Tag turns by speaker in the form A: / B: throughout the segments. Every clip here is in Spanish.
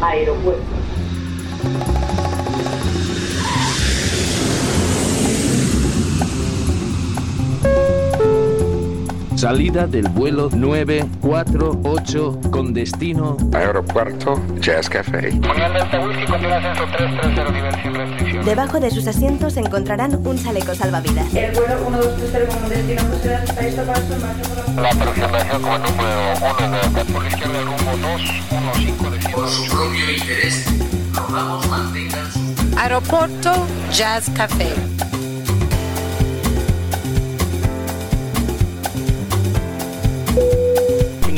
A: aeropuerto.
B: Salida del vuelo 948 con destino
C: Aeropuerto Jazz Café.
D: Debajo de sus asientos encontrarán un chaleco salvavidas.
A: El vuelo 1230 con destino
E: La aproximación como número 1 de la izquierda el rumbo 215 de
F: Por su propio interés, rogamos mantengan su...
G: Aeropuerto Jazz Café.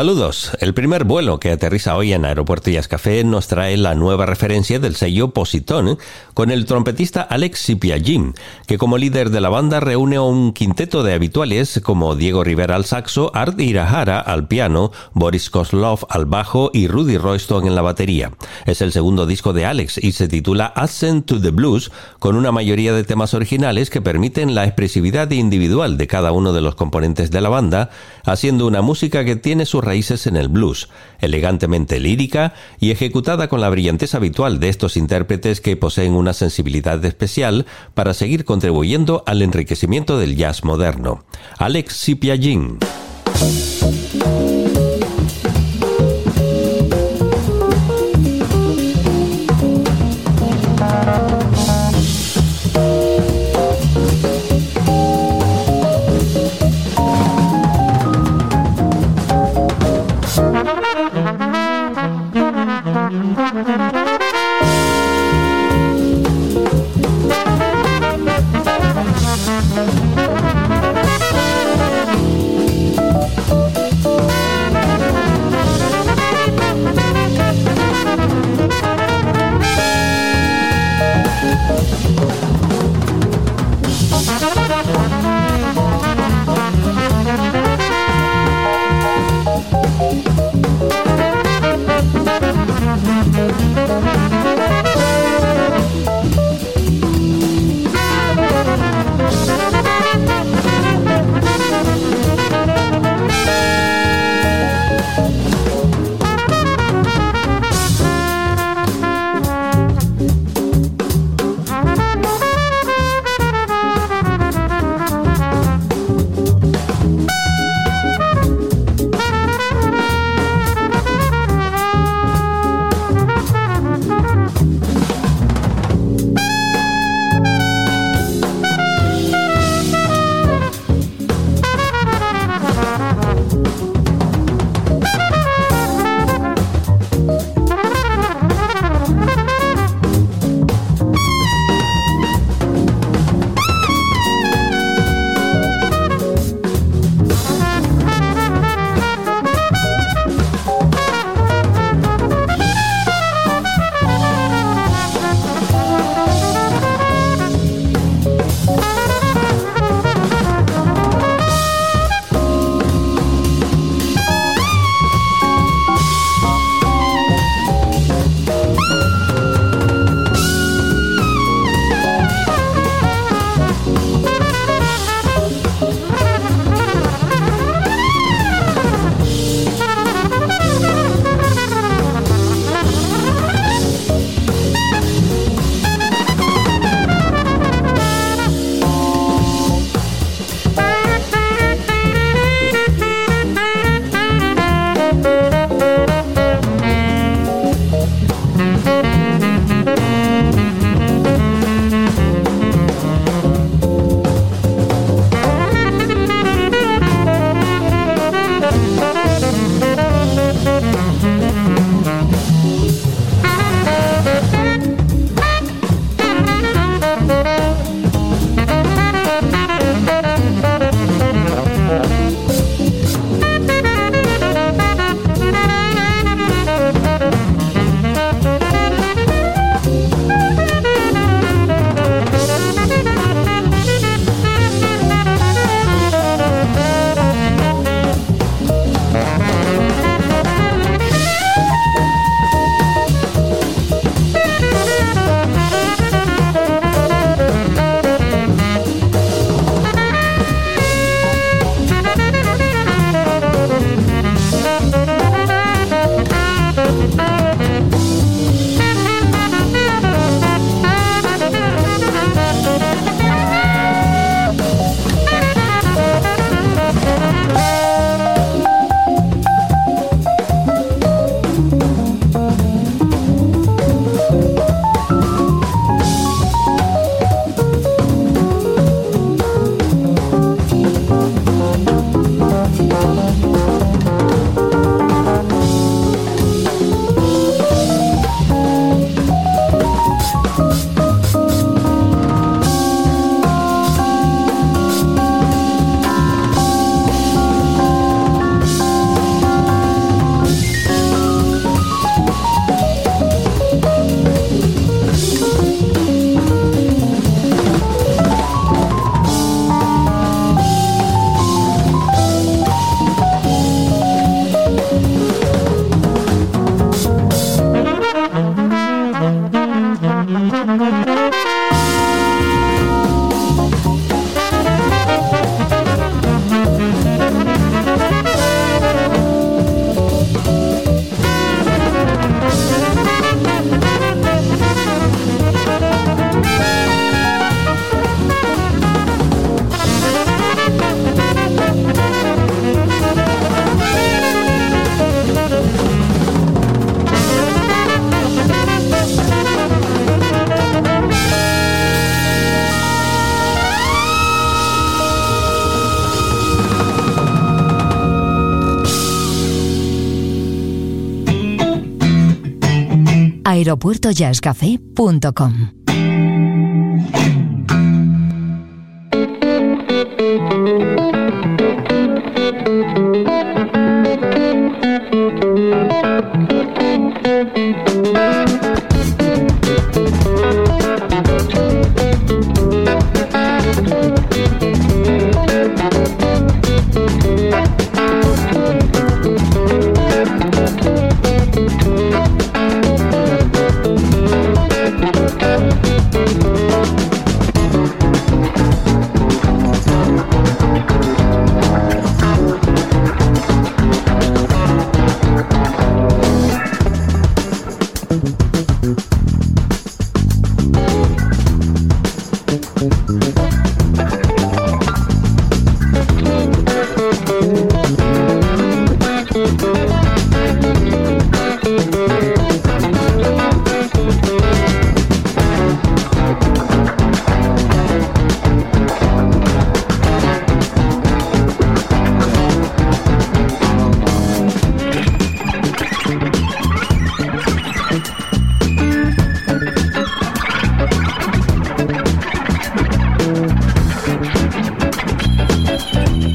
H: Saludos. El primer vuelo que aterriza hoy en Aeropuerto Jazz Café nos trae la nueva referencia del sello Positón con el trompetista Alex Sipiagin, que como líder de la banda reúne a un quinteto de habituales como Diego Rivera al saxo, Art Irahara al piano, Boris Kozlov al bajo y Rudy Royston en la batería. Es el segundo disco de Alex y se titula Ascent to the Blues, con una mayoría de temas originales que permiten la expresividad individual de cada uno de los componentes de la banda, haciendo una música que tiene su raíces en el blues, elegantemente lírica y ejecutada con la brillantez habitual de estos intérpretes que poseen una sensibilidad especial para seguir contribuyendo al enriquecimiento del jazz moderno. Alex Sipiagin.
G: aeropuertojazzcafé.com.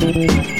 H: Esta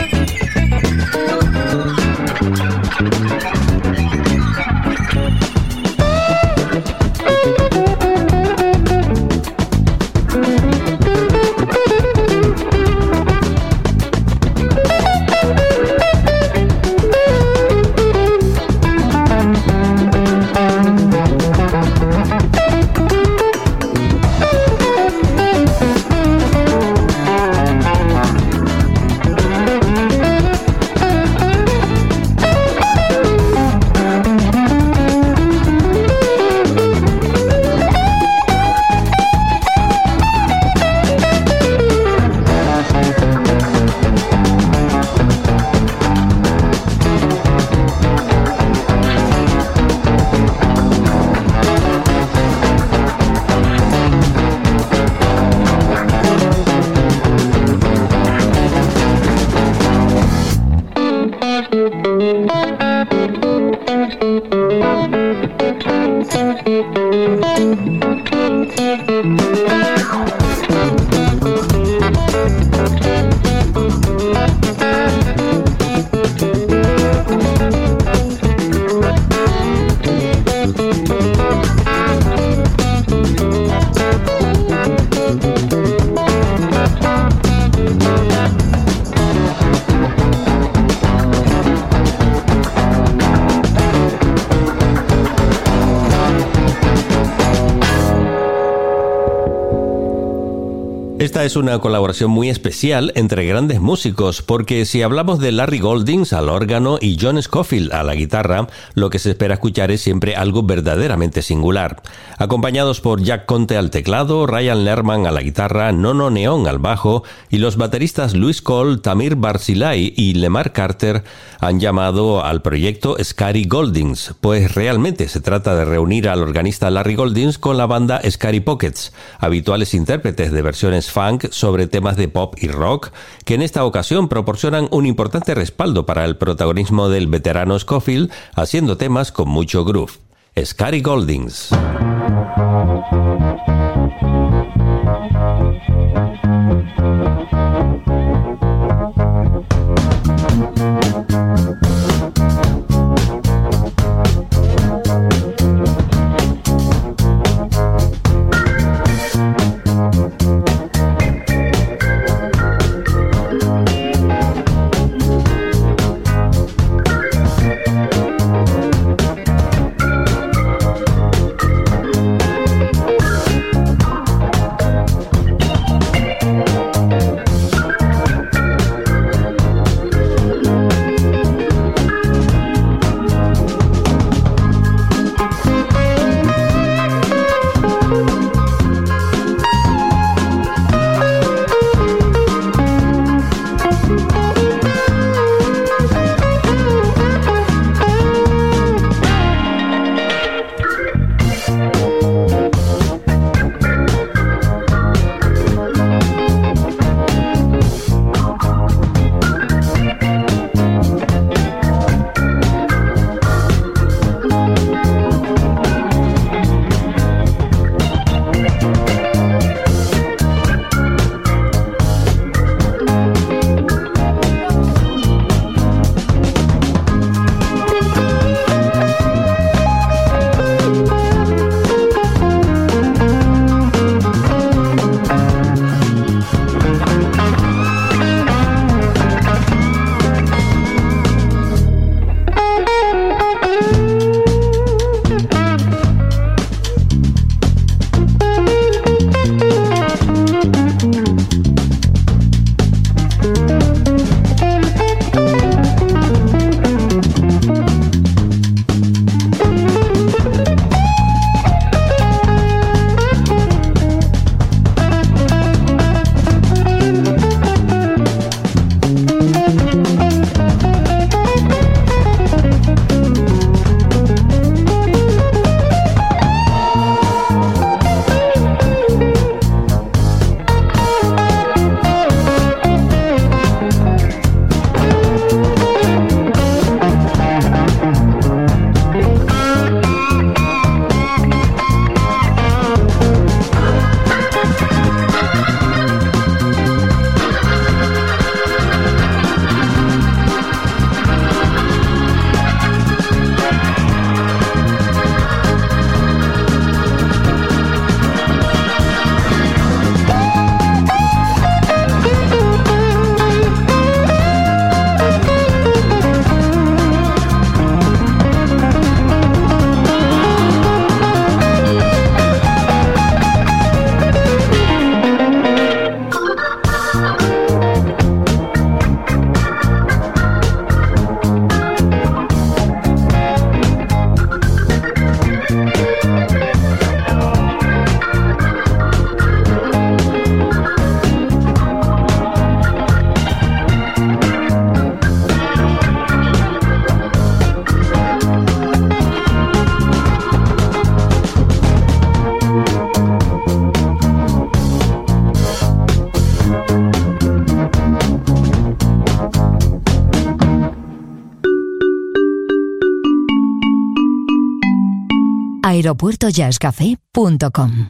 H: es una colaboración muy especial entre grandes músicos, porque si hablamos de Larry Goldings al órgano y John Scofield a la guitarra, lo que se espera escuchar es siempre algo verdaderamente singular. Acompañados por Jack Conte al teclado, Ryan Lerman a la guitarra, Nono Neon al bajo y los bateristas Luis Cole, Tamir Barzilai y Lemar Carter han llamado al proyecto Scary Goldings, pues realmente se trata de reunir al organista Larry Goldings con la banda Scary Pockets, habituales intérpretes de versiones sobre temas de pop y rock, que en esta ocasión proporcionan un importante respaldo para el protagonismo del veterano Scofield, haciendo temas con mucho groove. Scary Goldings.
I: aeropuertojazzcafé.com.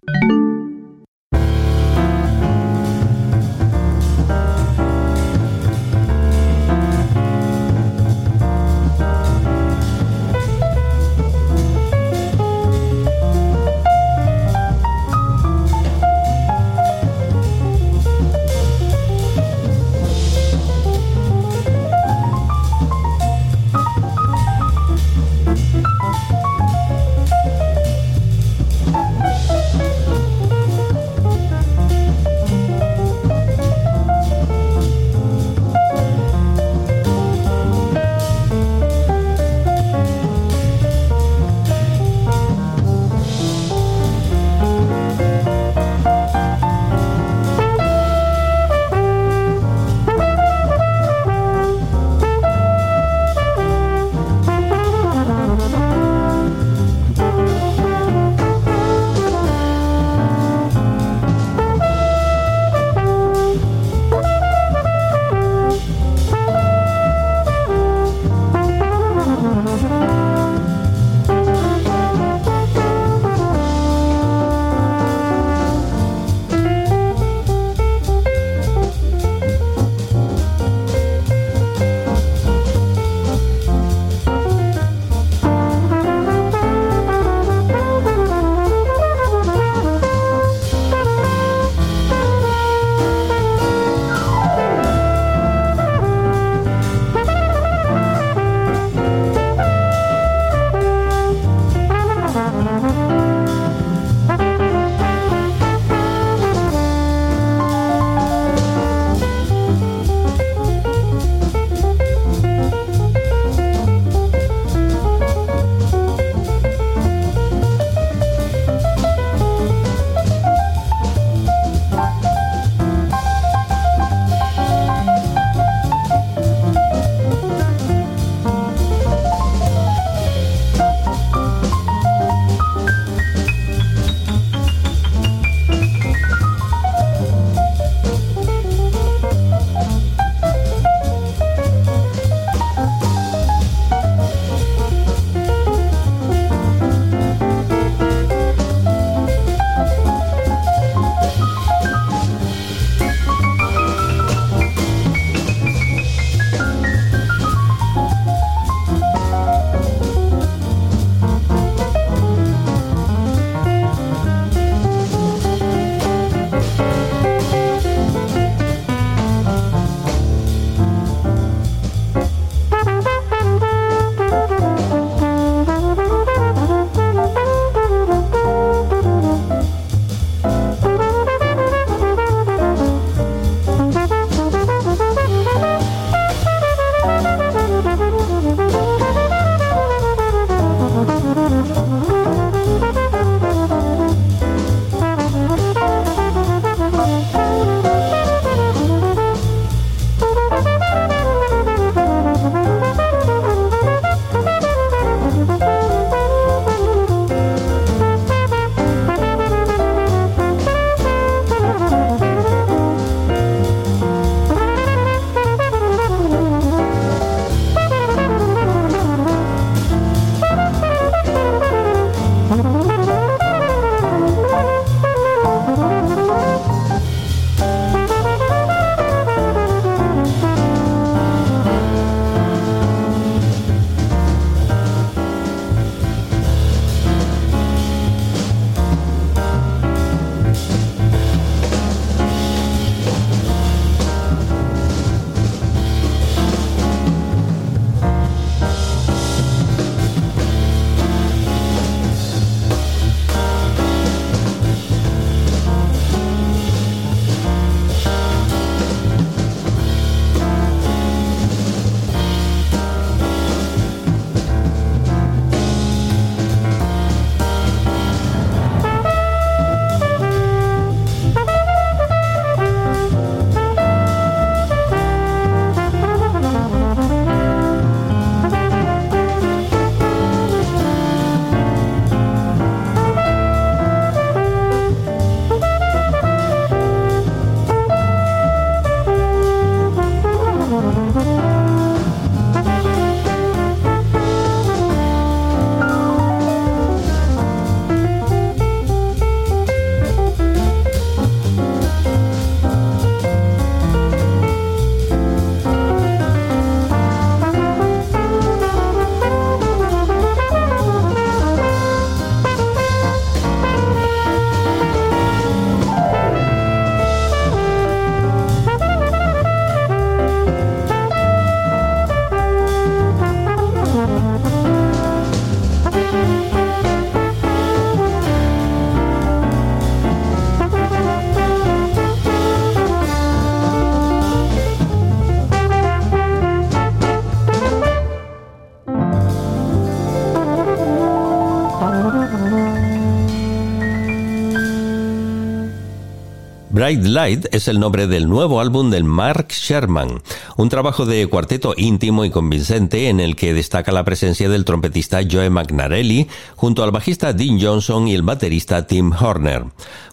H: Bright Light es el nombre del nuevo álbum del Mark Sherman, un trabajo de cuarteto íntimo y convincente en el que destaca la presencia del trompetista Joe McNarelli junto al bajista Dean Johnson y el baterista Tim Horner.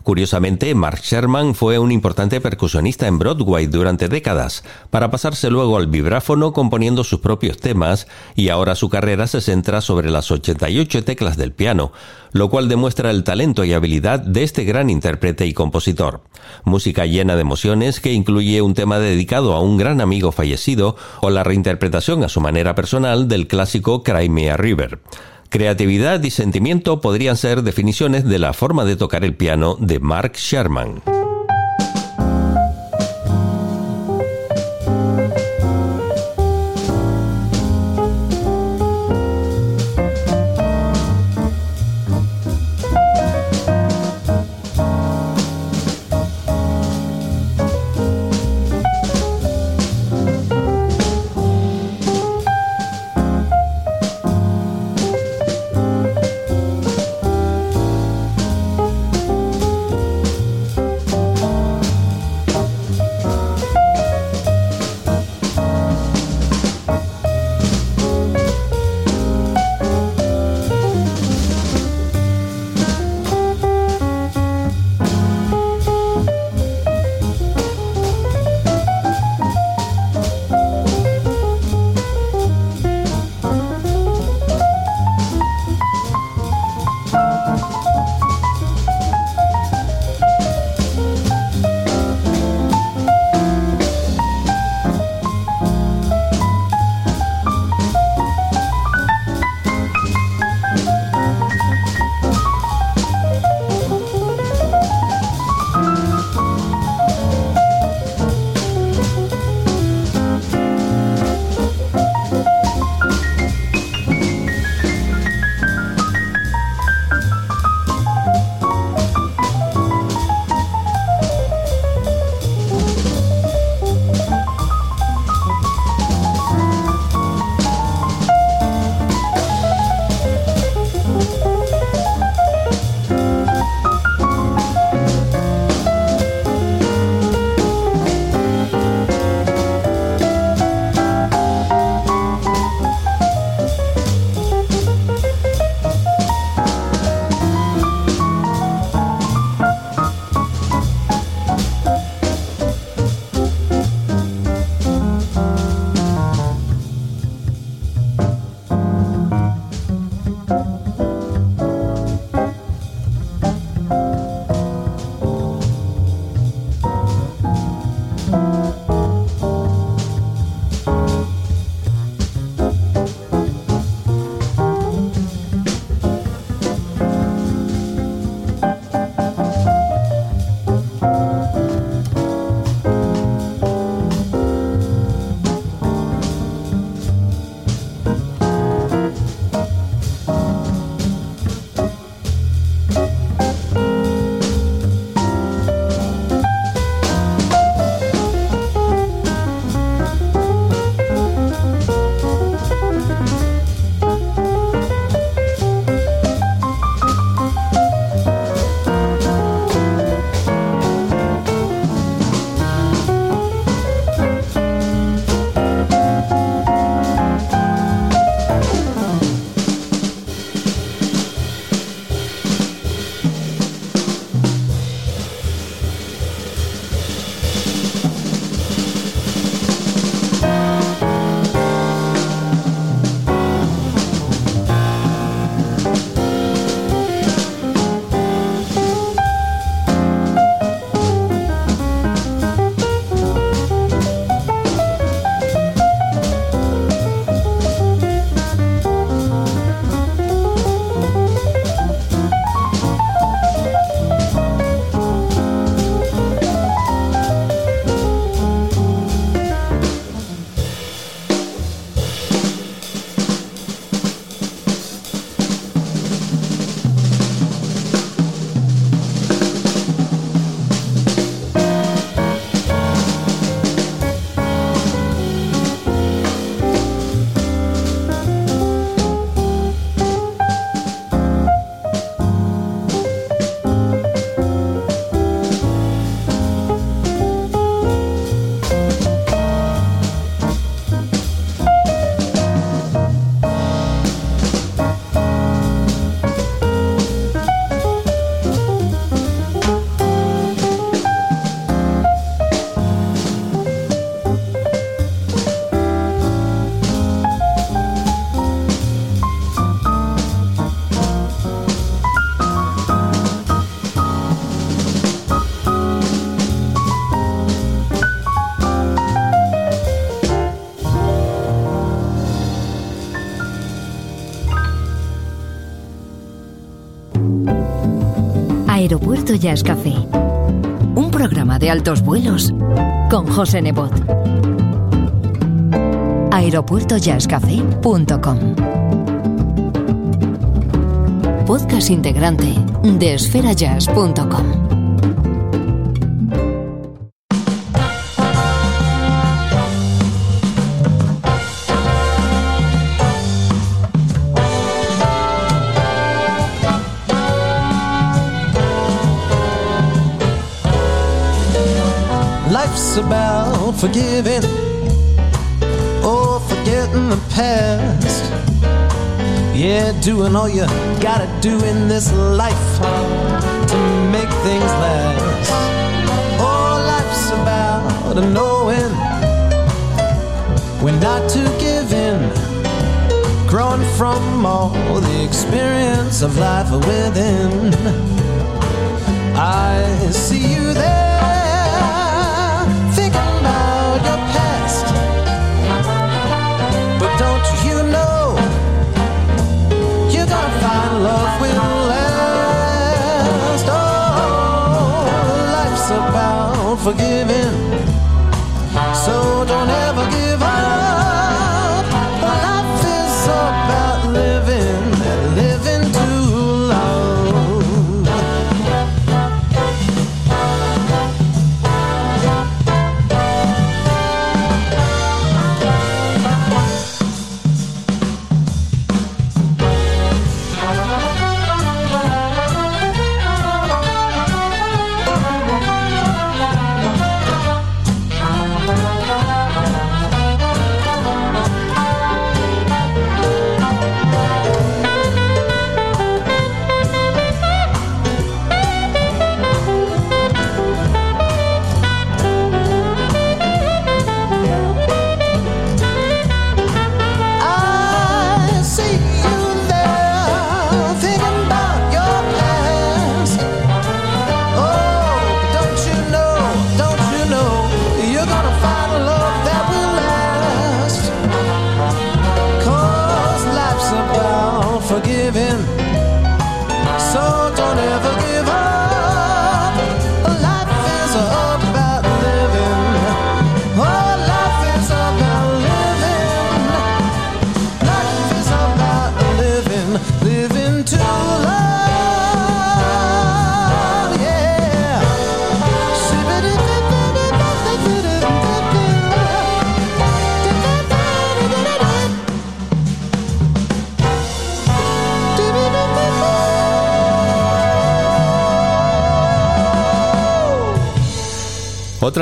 H: Curiosamente, Mark Sherman fue un importante percusionista en Broadway durante décadas, para pasarse luego al vibráfono componiendo sus propios temas y ahora su carrera se centra sobre las 88 teclas del piano, lo cual demuestra el talento y habilidad de este gran intérprete y compositor. Música llena de emociones que incluye un tema dedicado a un gran amigo fallecido o la reinterpretación a su manera personal del clásico Cry Me a River. Creatividad y sentimiento podrían ser definiciones de la forma de tocar el piano de Mark Sherman.
G: Jazz Café. Un programa de altos vuelos con José Nebot. aeropuertojazzcafé.com Podcast integrante de esferajazz.com.
J: Life's about forgiving or forgetting the past. Yeah, doing all you gotta do in this life to make things last. Oh, life's about knowing when not to give in. Growing from all the experience of life within. I see you there, about forgiving, so don't ever give up.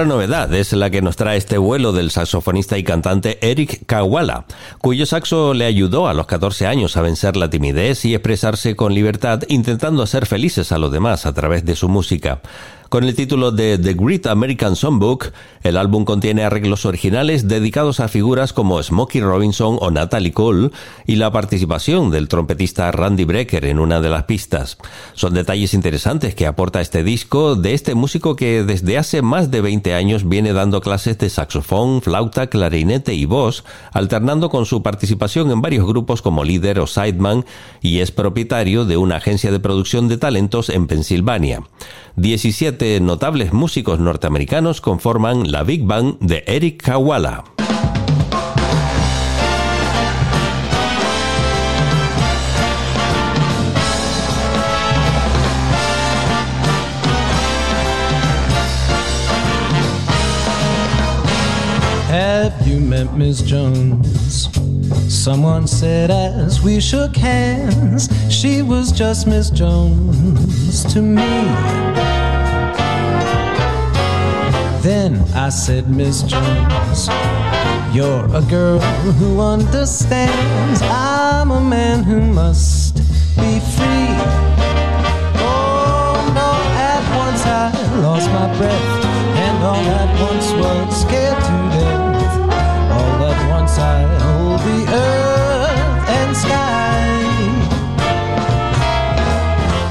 H: Otra novedad es la que nos trae este vuelo del saxofonista y cantante Eric Kawala, cuyo saxo le ayudó a los 14 años a vencer la timidez y expresarse con libertad, intentando hacer felices a los demás a través de su música. Con el título de The Great American Songbook, el álbum contiene arreglos originales dedicados a figuras como Smokey Robinson o Natalie Cole y la participación del trompetista Randy Brecker en una de las pistas. Son detalles interesantes que aporta este disco de este músico que desde hace más de 20 años viene dando clases de saxofón, flauta, clarinete y voz, alternando con su participación en varios grupos como líder o sideman y es propietario de una agencia de producción de talentos en Pensilvania. 17 notables músicos norteamericanos conforman la Big Bang de Eric Kawala.
J: Have you met Miss Jones? Someone said as we shook hands, she was just Miss Jones to me. Then I said, Miss Jones, you're a girl who understands. I'm a man who must be free. Oh no, at once I lost my breath, and all at once was scared to death. All at once I hold the earth and sky.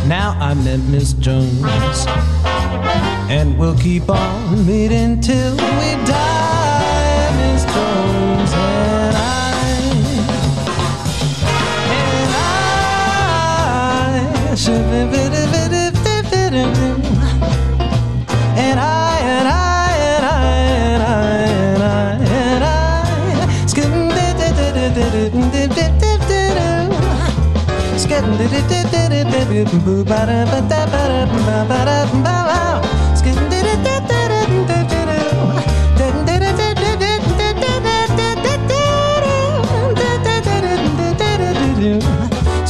J: Now I met Miss Jones, and we'll keep on meeting till we die,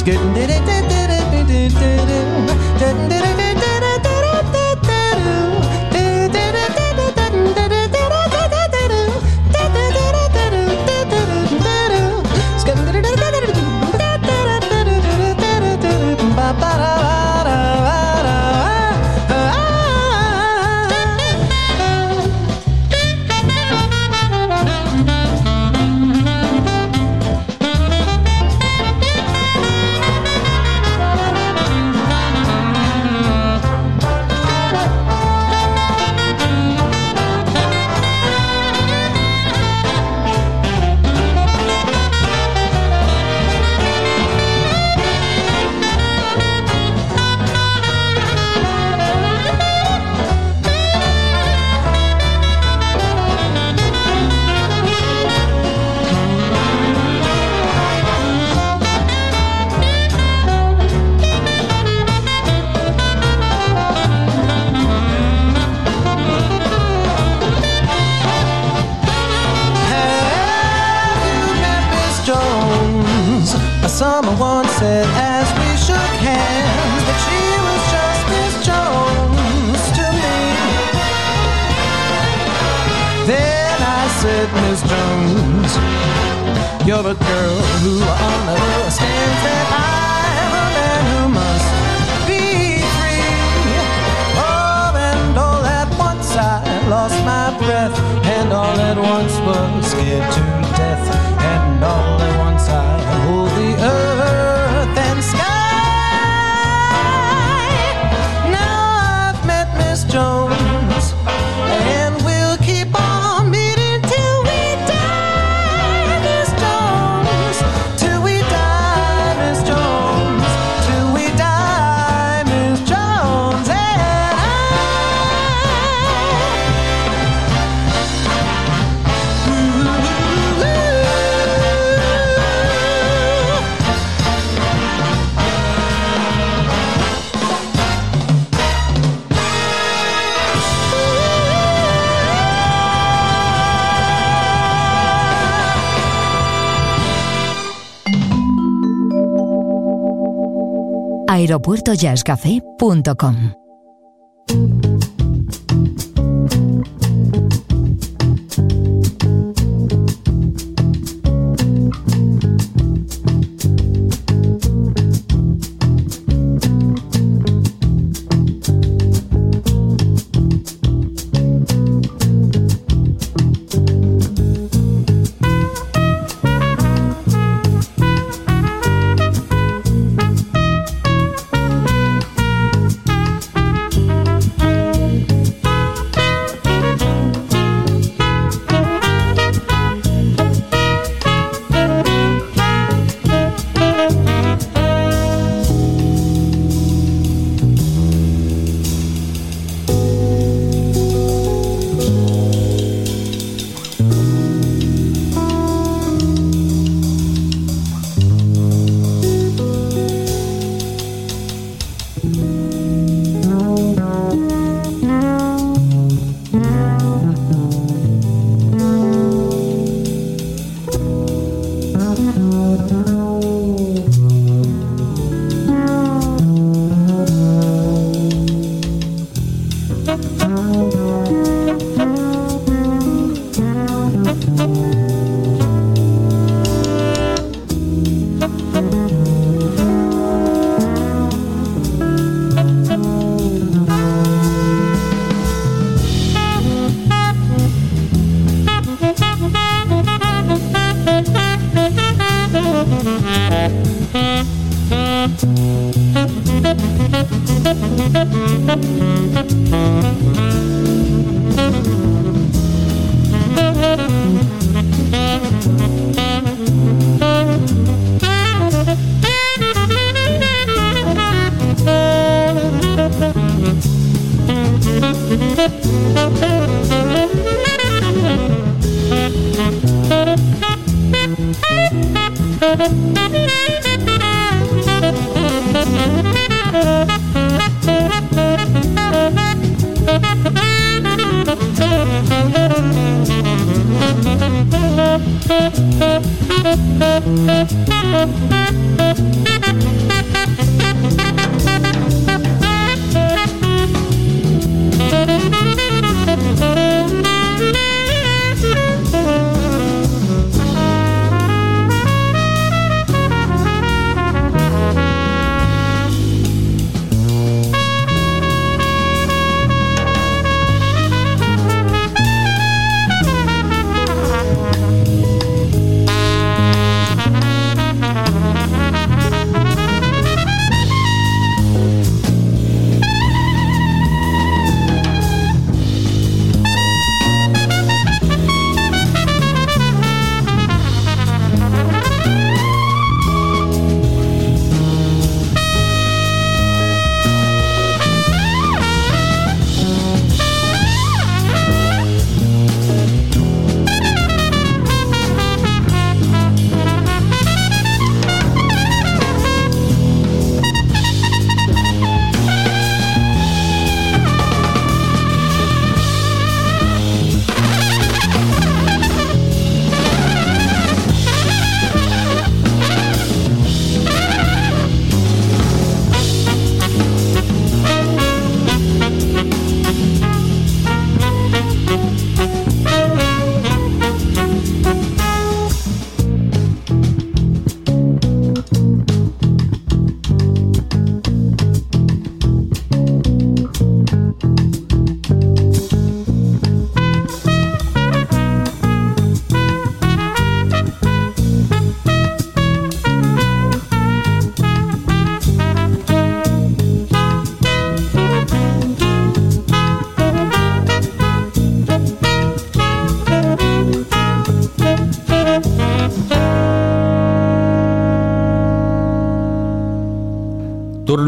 J: Someone
G: aeropuertojazzcafé.com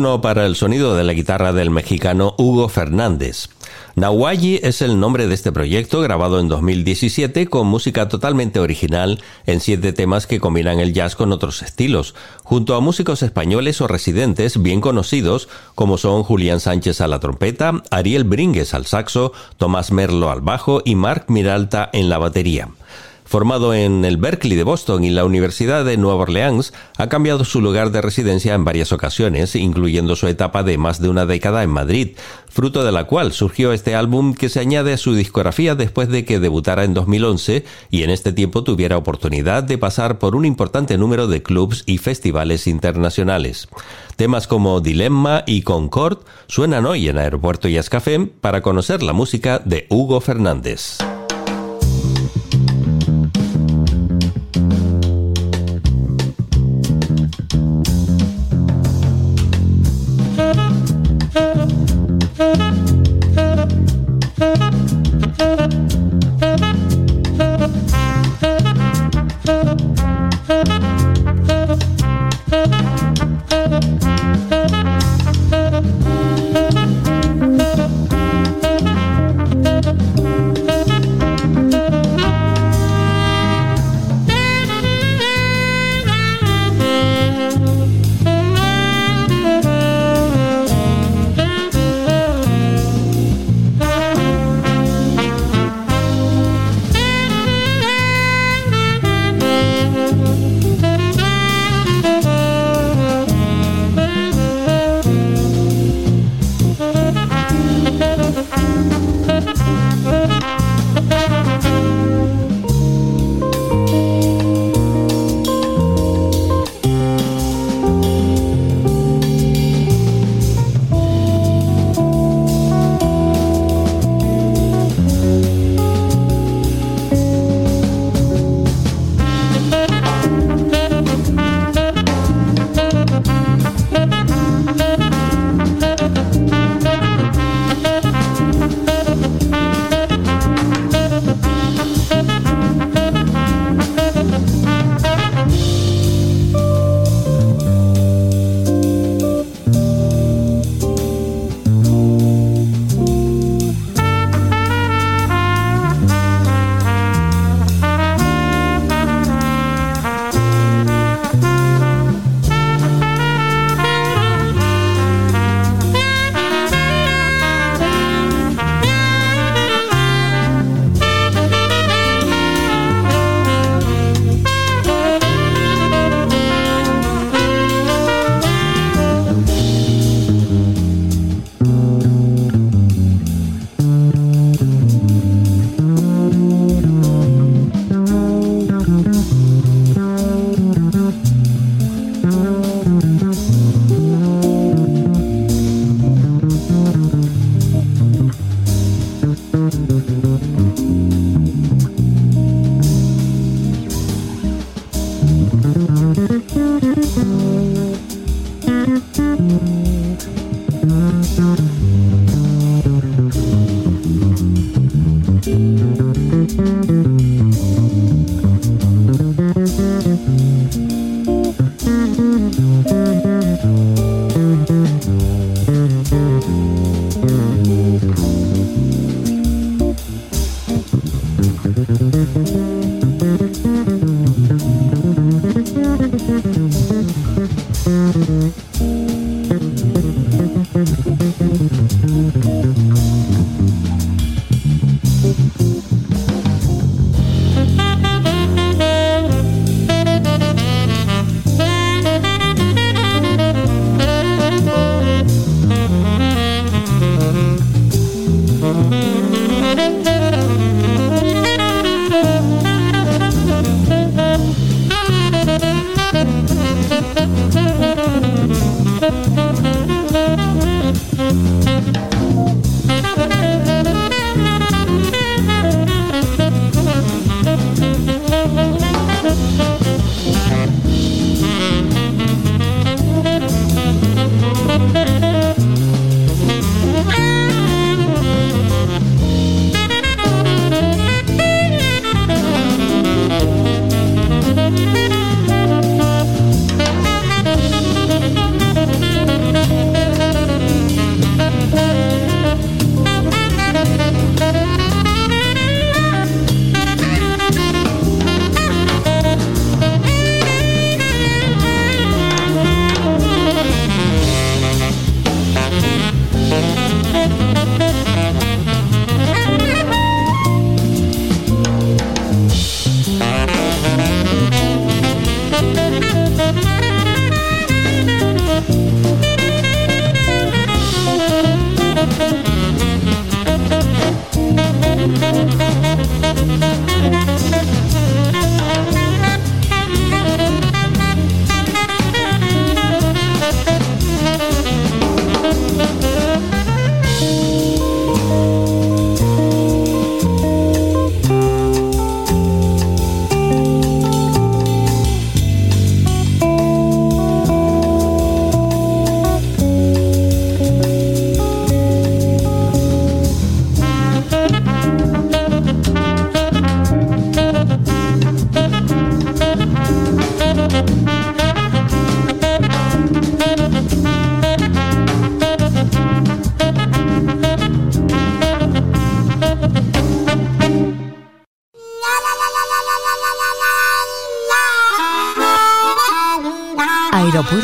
H: Turno para el sonido de la guitarra del mexicano Hugo Fernández. Nahuayi es el nombre de este proyecto grabado en 2017 con música totalmente original en siete temas que combinan el jazz con otros estilos, junto a músicos españoles o residentes bien conocidos como son Julián Sánchez a la trompeta, Ariel Bringues al saxo, Tomás Merlo al bajo y Marc Miralta en la batería. Formado en el Berkeley de Boston y la Universidad de Nueva Orleans, ha cambiado su lugar de residencia en varias ocasiones, incluyendo su etapa de más de una década en Madrid, fruto de la cual surgió este álbum que se añade a su discografía después de que debutara en 2011 y en este tiempo tuviera oportunidad de pasar por un importante número de clubs y festivales internacionales. Temas como Dilemma y Concord suenan hoy en Aeropuerto y Café para conocer la música de Hugo Fernández.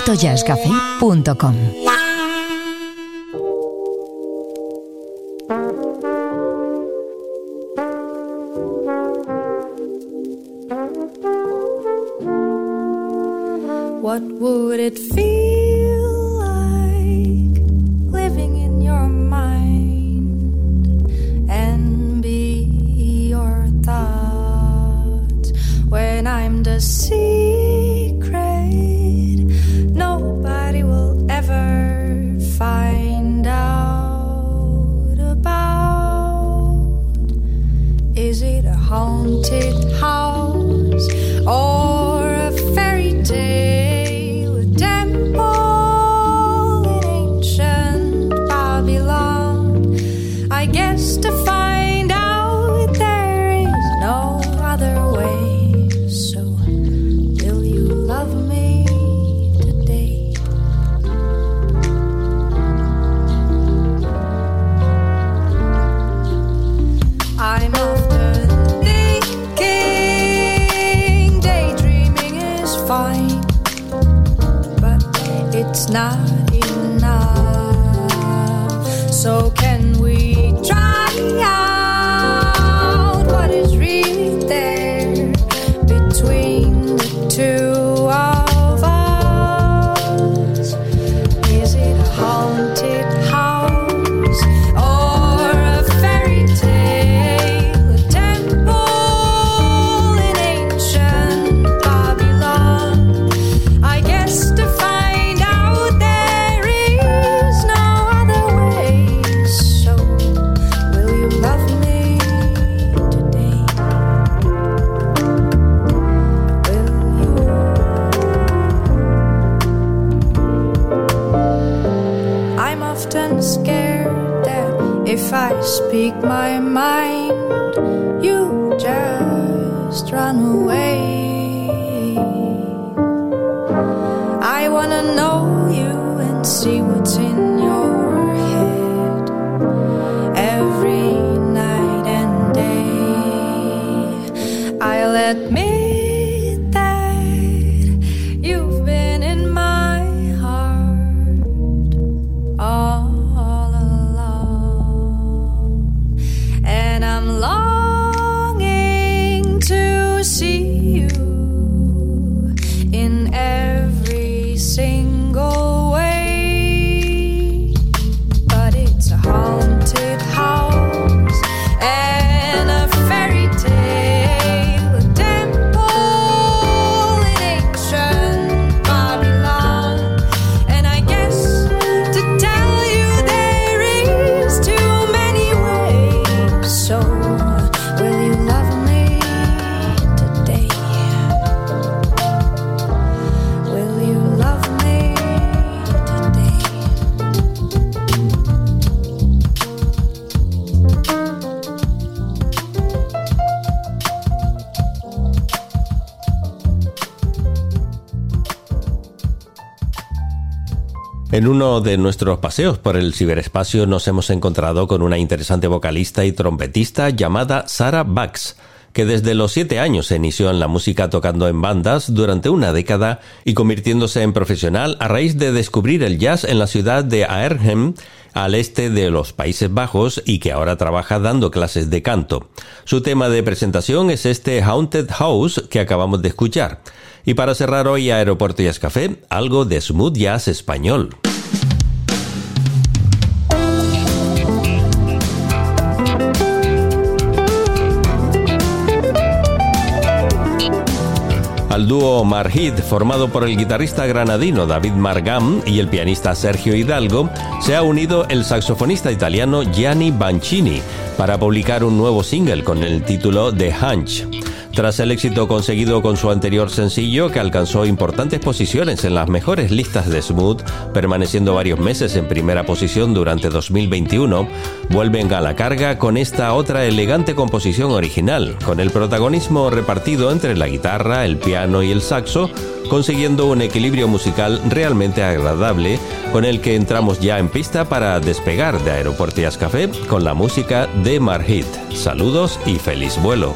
G: aeropuertojazzcafé.com.
H: En uno de nuestros paseos por el ciberespacio nos hemos encontrado con una interesante vocalista y trompetista llamada Sarah Bax, que desde los siete años se inició en la música tocando en bandas durante una década y convirtiéndose en profesional a raíz de descubrir el jazz en la ciudad de Aarhem, al este de los Países Bajos y que ahora trabaja dando clases de canto. Su tema de presentación es este Haunted House que acabamos de escuchar. Y para cerrar hoy Aeropuerto Jazz Café, algo de smooth jazz español. Al dúo Marhid, formado por el guitarrista granadino David Margam y el pianista Sergio Hidalgo, se ha unido el saxofonista italiano Gianni Bancini para publicar un nuevo single con el título The Hunch. Tras el éxito conseguido con su anterior sencillo, que alcanzó importantes posiciones en las mejores listas de Smooth, permaneciendo varios meses en primera posición durante 2021, vuelven a la carga con esta otra elegante composición original, con el protagonismo repartido entre la guitarra, el piano y el saxo, consiguiendo un equilibrio musical realmente agradable, con el que entramos ya en pista para despegar de Aeropuerto Café con la música de Marhit. Saludos y feliz vuelo.